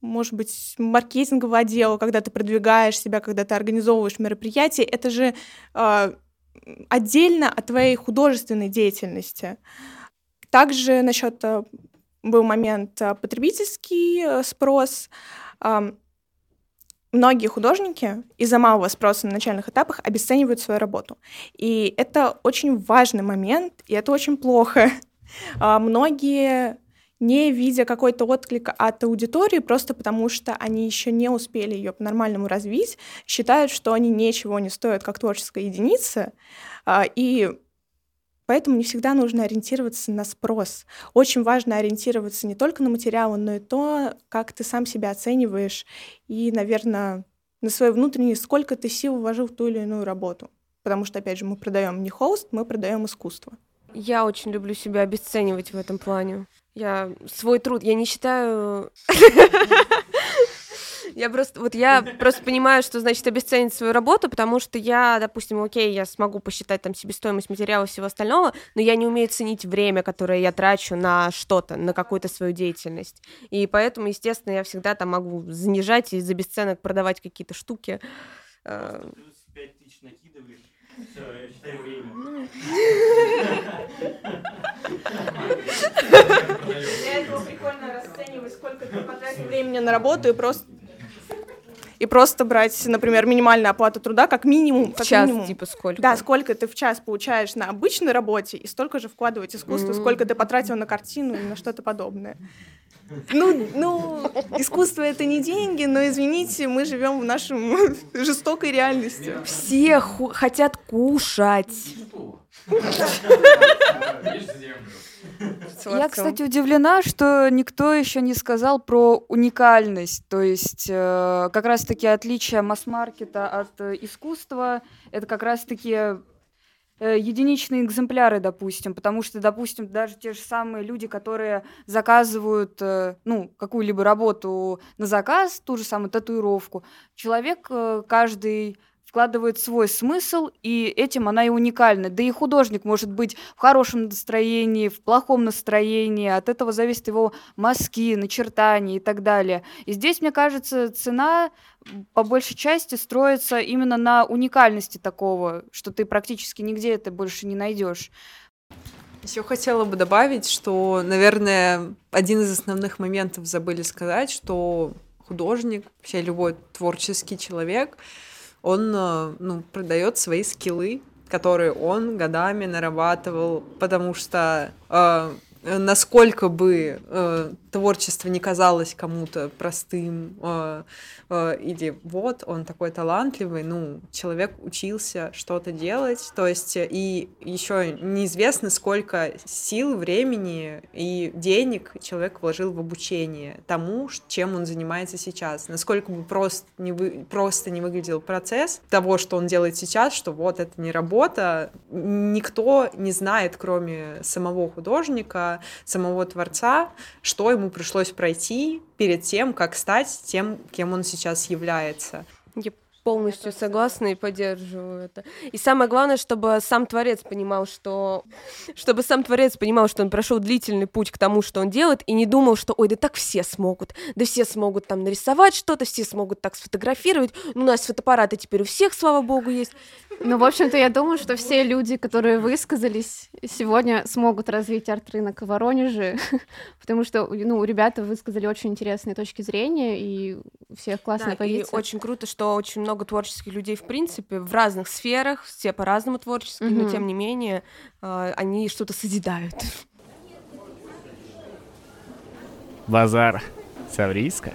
может быть, маркетингового отдела, когда ты продвигаешь себя, когда ты организовываешь мероприятия. Это же а, отдельно от твоей художественной деятельности. Также насчет а, был момент а, потребительский э, спрос. Ам, Многие художники из-за малого спроса на начальных этапах обесценивают свою работу. И это очень важный момент, и это очень плохо. А, Многие, не видя какой-то отклик от аудитории, просто потому что они еще не успели ее по-нормальному развить, считают, что они ничего не стоят как творческая единица, а, и Поэтому не всегда нужно ориентироваться на спрос. Очень важно ориентироваться не только на материалы, но и то, как ты сам себя оцениваешь, и, наверное, на свое внутреннее, сколько ты сил вложил в ту или иную работу. Потому что, опять же, мы продаем не холст, мы продаем искусство. Я очень люблю себя обесценивать в этом плане. Я свой труд, я не считаю... Я просто, вот я просто понимаю, что значит обесценить свою работу, потому что я, допустим, окей, я смогу посчитать там себестоимость материала и всего остального, но я не умею ценить время, которое я трачу на что-то, на какую-то свою деятельность. И поэтому, естественно, я всегда там могу занижать и за бесценок продавать какие-то штуки. Э, Для этого прикольно расценивать, сколько ты потратил времени на работу и просто и просто брать, например, минимальную оплату труда как минимум. В как час, минимум. типа, сколько? Да, сколько ты в час получаешь на обычной работе, и столько же вкладывать искусство, М. сколько ты потратил на картину и на что-то подобное. Ну, ну, искусство это не деньги, но извините, мы живем в нашем жестокой реальности. Все ху- хотят кушать. Я, кстати, удивлена, что никто еще не сказал про уникальность. То есть э, как раз-таки отличие масс-маркета от э, искусства — это как раз-таки э, единичные экземпляры, допустим, потому что, допустим, даже те же самые люди, которые заказывают, э, ну, какую-либо работу на заказ, ту же самую татуировку, человек э, каждый вкладывает свой смысл, и этим она и уникальна. Да и художник может быть в хорошем настроении, в плохом настроении, от этого зависит его мазки, начертания и так далее. И здесь, мне кажется, цена по большей части строится именно на уникальности такого, что ты практически нигде это больше не найдешь. Еще хотела бы добавить, что, наверное, один из основных моментов забыли сказать, что художник, вообще любой творческий человек, он э, ну, продает свои скиллы, которые он годами нарабатывал, потому что э, насколько бы э, творчество не казалось кому-то простым, э, э, или вот он такой талантливый, ну, человек учился что-то делать, то есть э, и еще неизвестно, сколько сил, времени и денег человек вложил в обучение тому, чем он занимается сейчас. Насколько бы просто не, вы, просто не выглядел процесс того, что он делает сейчас, что вот это не работа, никто не знает, кроме самого художника, самого творца, что ему пришлось пройти перед тем, как стать тем, кем он сейчас является. Я полностью согласна и поддерживаю это. И самое главное, чтобы сам творец понимал, что... Чтобы сам творец понимал, что он прошел длительный путь к тому, что он делает, и не думал, что, ой, да так все смогут. Да все смогут там нарисовать что-то, все смогут так сфотографировать. Ну, у нас фотоаппараты теперь у всех, слава богу, есть. Ну, в общем-то, я думаю, что все люди, которые высказались сегодня, смогут развить арт-рынок в Воронеже, потому что, ну, ребята высказали очень интересные точки зрения, и всех классная Да, и позиция. очень круто, что очень много творческих людей, в принципе, в разных сферах, все по-разному творческие, но Мгм. тем не менее э, они что-то созидают. Базар. Саврийска.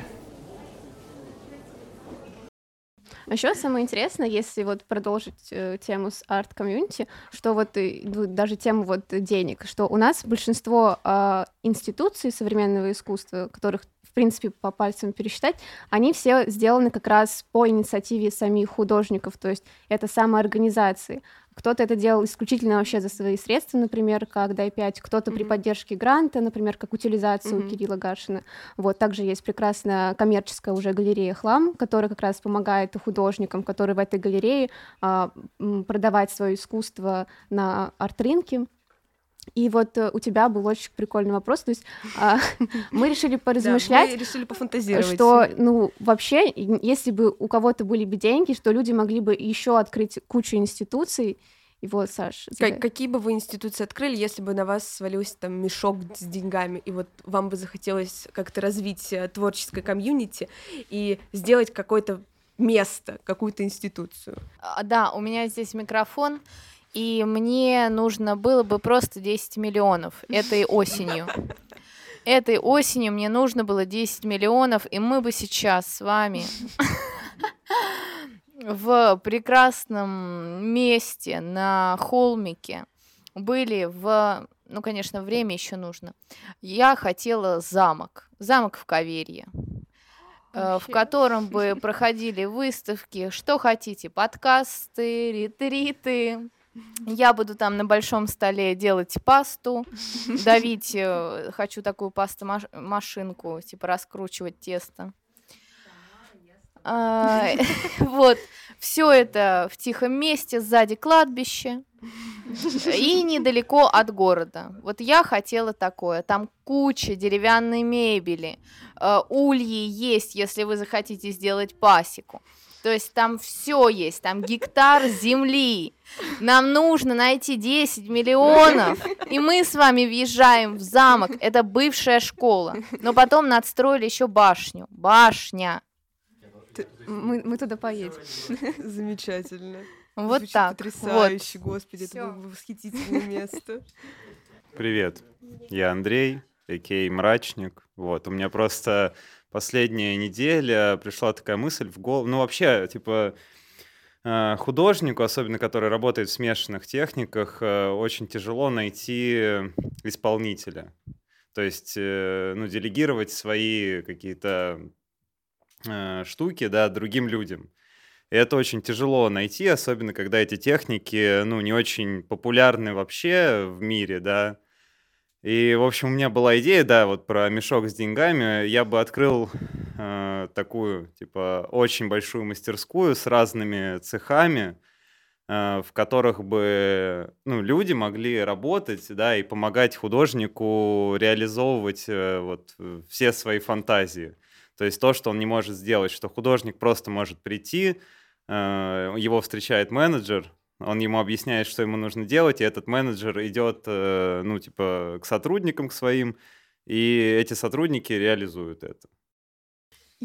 А еще самое интересное, если вот продолжить э, тему с арт-комьюнити, что вот э, ну, даже тему вот денег, что у нас большинство а, институций современного искусства, которых в принципе по пальцам пересчитать, они все сделаны как раз по инициативе самих художников, то есть это самоорганизации. Кто-то это делал исключительно вообще за свои средства, например, как Дай 5, кто-то при поддержке гранта, например, как утилизация у Мгм. Кирилла Гашина. Вот также есть прекрасная коммерческая уже галерея Хлам, которая как раз помогает художникам, которые в этой галерее а, продавать свое искусство на арт-рынке. И вот э, у тебя был очень прикольный вопрос. То есть а, мы решили поразмышлять, мы решили пофантазировать. что, ну, вообще, если бы у кого-то были бы деньги, что люди могли бы еще открыть кучу институций. И вот, Саш, Как- какие бы вы институции открыли, если бы на вас свалился там мешок с деньгами, и вот вам бы захотелось как-то развить э, творческое комьюнити и сделать какое-то место, какую-то институцию? А, Да, у меня здесь микрофон, и мне нужно было бы просто 10 миллионов этой осенью. Этой осенью мне нужно было 10 миллионов, и мы бы сейчас с вами в прекрасном месте на холмике были в... Ну, конечно, время еще нужно. Я хотела замок. Замок в Каверье э, в котором бы проходили выставки, что хотите, подкасты, ретриты. Я буду там на большом столе делать пасту, давить, э, хочу такую пасту машинку, типа раскручивать тесто. А, Вот, все это в тихом месте, сзади кладбище и недалеко от города. Вот я хотела такое. Там куча деревянной мебели, э, ульи есть, если вы захотите сделать пасеку. То есть там все есть, там гектар земли. Нам нужно найти 10 миллионов, и мы с вами въезжаем в замок. Это бывшая школа. Но потом надстроили еще башню. Башня. Мы, мы туда поедем. Замечательно. Вот Звучит так. Потрясающе, вот. господи, Всё. это было бы восхитительное место. Привет, я Андрей, Экей Мрачник. Вот, у меня просто последняя неделя пришла такая мысль в голову. Ну, вообще, типа, э, художнику, особенно который работает в смешанных техниках, э, очень тяжело найти исполнителя. То есть, э, ну, делегировать свои какие-то штуки, да, другим людям. И это очень тяжело найти, особенно когда эти техники, ну, не очень популярны вообще в мире, да. И, в общем, у меня была идея, да, вот про мешок с деньгами. Я бы открыл э, такую, типа, очень большую мастерскую с разными цехами, э, в которых бы, ну, люди могли работать, да, и помогать художнику реализовывать э, вот э, все свои фантазии. То есть то, что он не может сделать, что художник просто может прийти, э, его встречает менеджер, он ему объясняет, что ему нужно делать, и этот менеджер идет, э, ну, типа, к сотрудникам, к своим, и эти сотрудники реализуют это.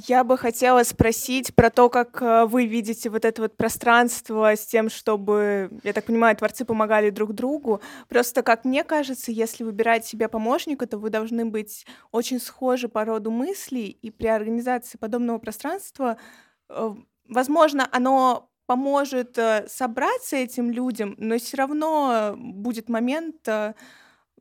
Я бы хотела спросить про то, как э, вы видите вот это вот пространство с тем, чтобы, я так понимаю, творцы помогали друг другу. Просто, как мне кажется, если выбирать себе помощника, то вы должны быть очень схожи по роду мыслей, и при организации подобного пространства, э, возможно, оно поможет э, собраться этим людям, но все равно будет момент э,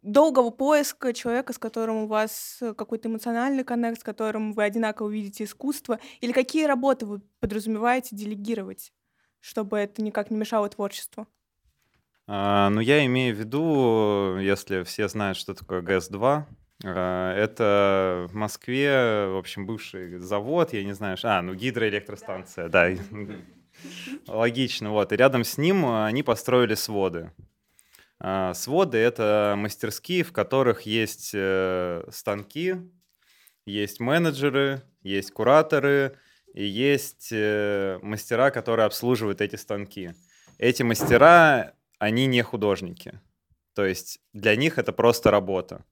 долгого поиска человека, с которым у вас э, какой-то эмоциональный коннект, с которым вы одинаково видите искусство, или какие работы вы подразумеваете делегировать, чтобы это никак не мешало творчеству? А, ну, я имею в виду, если все знают, что такое ГЭС-2, а, это в Москве, в общем, бывший завод, я не знаю, а, ну, гидроэлектростанция, да, логично, вот, и рядом с ним а, они построили своды. А, Своды — это мастерские, в которых есть э, станки, есть менеджеры, есть кураторы и есть э, мастера, которые обслуживают эти станки. Эти мастера, они не художники. То есть для них это просто работа.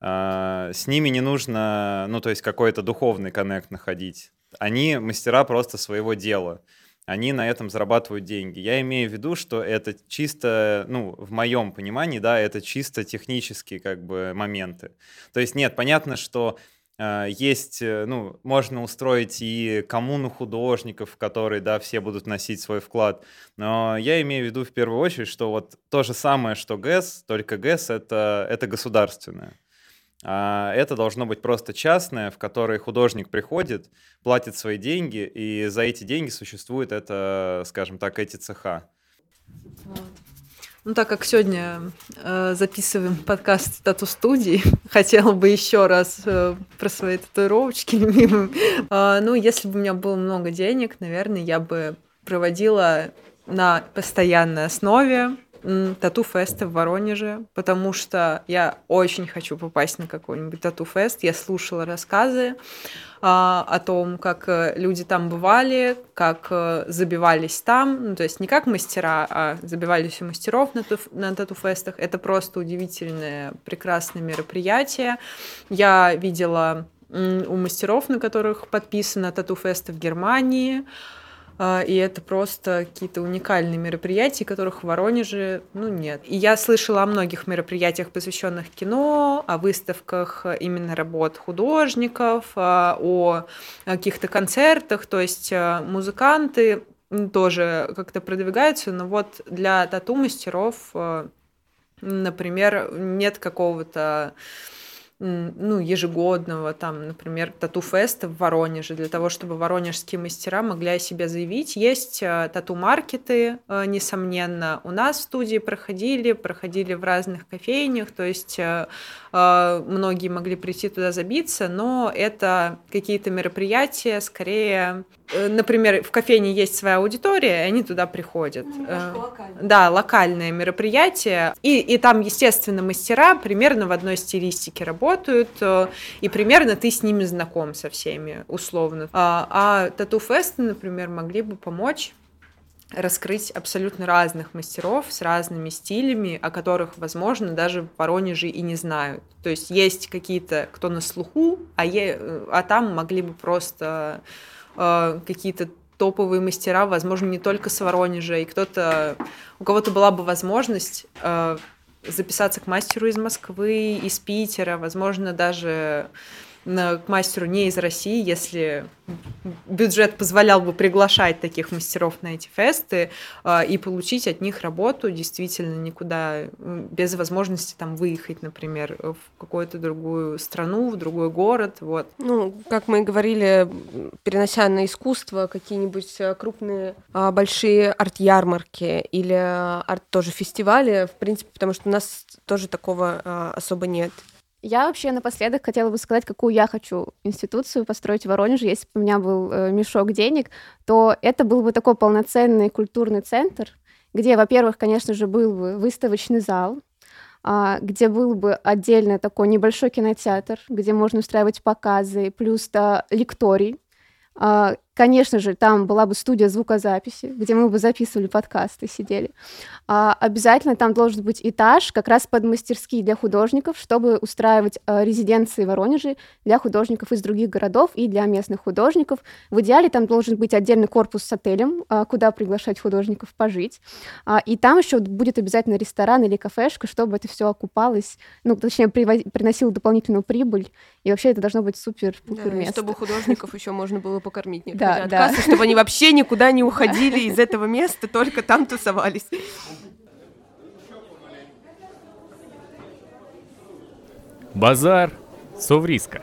С ними не нужно, ну, то есть какой-то духовный коннект находить. Они мастера просто своего дела они на этом зарабатывают деньги. Я имею в виду, что это чисто, ну, в моем понимании, да, это чисто технические как бы моменты. То есть нет, понятно, что э, есть, э, ну, можно устроить и коммуну художников, которые, да, все будут носить свой вклад. Но я имею в виду в первую очередь, что вот то же самое, что ГЭС, только ГЭС это, это государственное. А это должно быть просто частное, в которое художник приходит, платит свои деньги, и за эти деньги существует это, скажем так, эти цеха. Ну, так как сегодня э, записываем подкаст Тату студии, хотела бы еще раз э, про свои татуировочки любимые. Э, ну, если бы у меня было много денег, наверное, я бы проводила на постоянной основе тату-фесты в Воронеже, потому что я очень хочу попасть на какой-нибудь тату-фест. Я слушала рассказы а, о том, как э, люди там бывали, как э, забивались там, ну, то есть не как мастера, а забивались у мастеров на, на тату-фестах. Это просто удивительное, прекрасное мероприятие. Я видела у мастеров, на которых подписано тату-фесты в Германии, и это просто какие-то уникальные мероприятия, которых в Воронеже, ну, нет. И я слышала о многих мероприятиях, посвященных кино, о выставках именно работ художников, а, о каких-то концертах, то есть а, музыканты тоже как-то продвигаются, но вот для тату-мастеров, а, например, нет какого-то ну, ежегодного, там, например, тату-феста в Воронеже, для того, чтобы воронежские мастера могли о себе заявить. Есть э, тату-маркеты, э, несомненно, у нас в студии проходили, проходили в разных кофейнях, то есть э, многие могли прийти туда забиться, но это какие-то мероприятия скорее например, в кофейне есть своя аудитория, и они туда приходят. Э, Да, локальное мероприятие. И, и там, естественно, мастера примерно в одной стилистике работают, э, и примерно ты с ними знаком со всеми, условно. А, а тату-фесты, например, могли бы помочь раскрыть абсолютно разных мастеров с разными стилями, о которых, возможно, даже в Воронеже и не знают. То есть есть какие-то, кто на слуху, а, е, а там могли бы просто э, какие-то топовые мастера, возможно, не только с Воронежа, и кто-то, у кого-то была бы возможность э, записаться к мастеру из Москвы, из Питера, возможно, даже к мастеру не из России, если бюджет позволял бы приглашать таких мастеров на эти фесты э, и получить от них работу действительно никуда без возможности там выехать, например, в какую-то другую страну, в другой город, вот. Ну, как мы и говорили, перенося на искусство какие-нибудь э, крупные а, большие арт-ярмарки или арт тоже фестивали, в принципе, потому что у нас тоже такого а, особо нет. Я вообще напоследок хотела бы сказать, какую я хочу институцию построить в Воронеже. Если бы у меня был э, мешок денег, то это был бы такой полноценный культурный центр, где, во-первых, конечно же, был бы выставочный зал, а, где был бы отдельно такой небольшой кинотеатр, где можно устраивать показы, плюс да, лекторий, а, Конечно же, там была бы студия звукозаписи, где мы бы записывали подкасты, сидели. А, обязательно там должен быть этаж как раз под мастерские для художников, чтобы устраивать а, резиденции в Воронеже для художников из других городов и для местных художников. В идеале там должен быть отдельный корпус с отелем, а, куда приглашать художников пожить. А, и там еще будет обязательно ресторан или кафешка, чтобы это все окупалось, ну, точнее, приносило дополнительную прибыль. И вообще это должно быть супер да, место. чтобы художников еще можно было покормить. Не да, да. кассы, чтобы они вообще никуда не уходили из этого места, только там тусовались. Базар Совриска.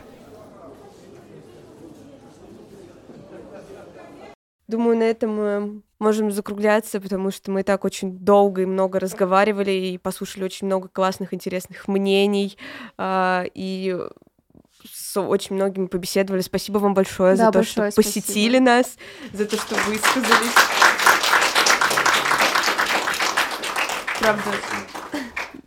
Думаю, на этом мы можем закругляться, потому что мы так очень долго и много разговаривали и послушали очень много классных, интересных мнений. А, и с очень многими побеседовали. Спасибо вам большое да, за то, большое что посетили нас, за то, что высказались. Правда,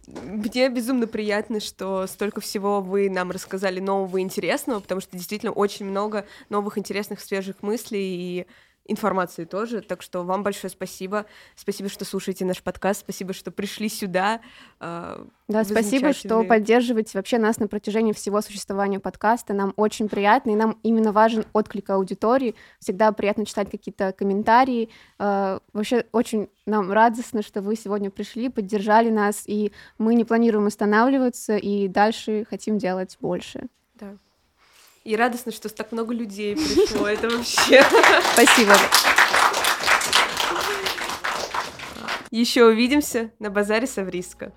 мне безумно приятно, что столько всего вы нам рассказали нового и интересного, потому что действительно очень много новых интересных, свежих мыслей и информации тоже. Так что вам большое спасибо. Спасибо, что слушаете наш подкаст. Спасибо, что пришли сюда. А, да, спасибо, что поддерживаете вообще нас на протяжении всего существования подкаста. Нам очень приятно, и нам именно важен отклик аудитории. Всегда приятно читать какие-то комментарии. А, вообще очень нам радостно, что вы сегодня пришли, поддержали нас, и мы не планируем останавливаться, и дальше хотим делать больше. И радостно, что так много людей пришло. Это вообще... Спасибо. Еще увидимся на базаре Савриска.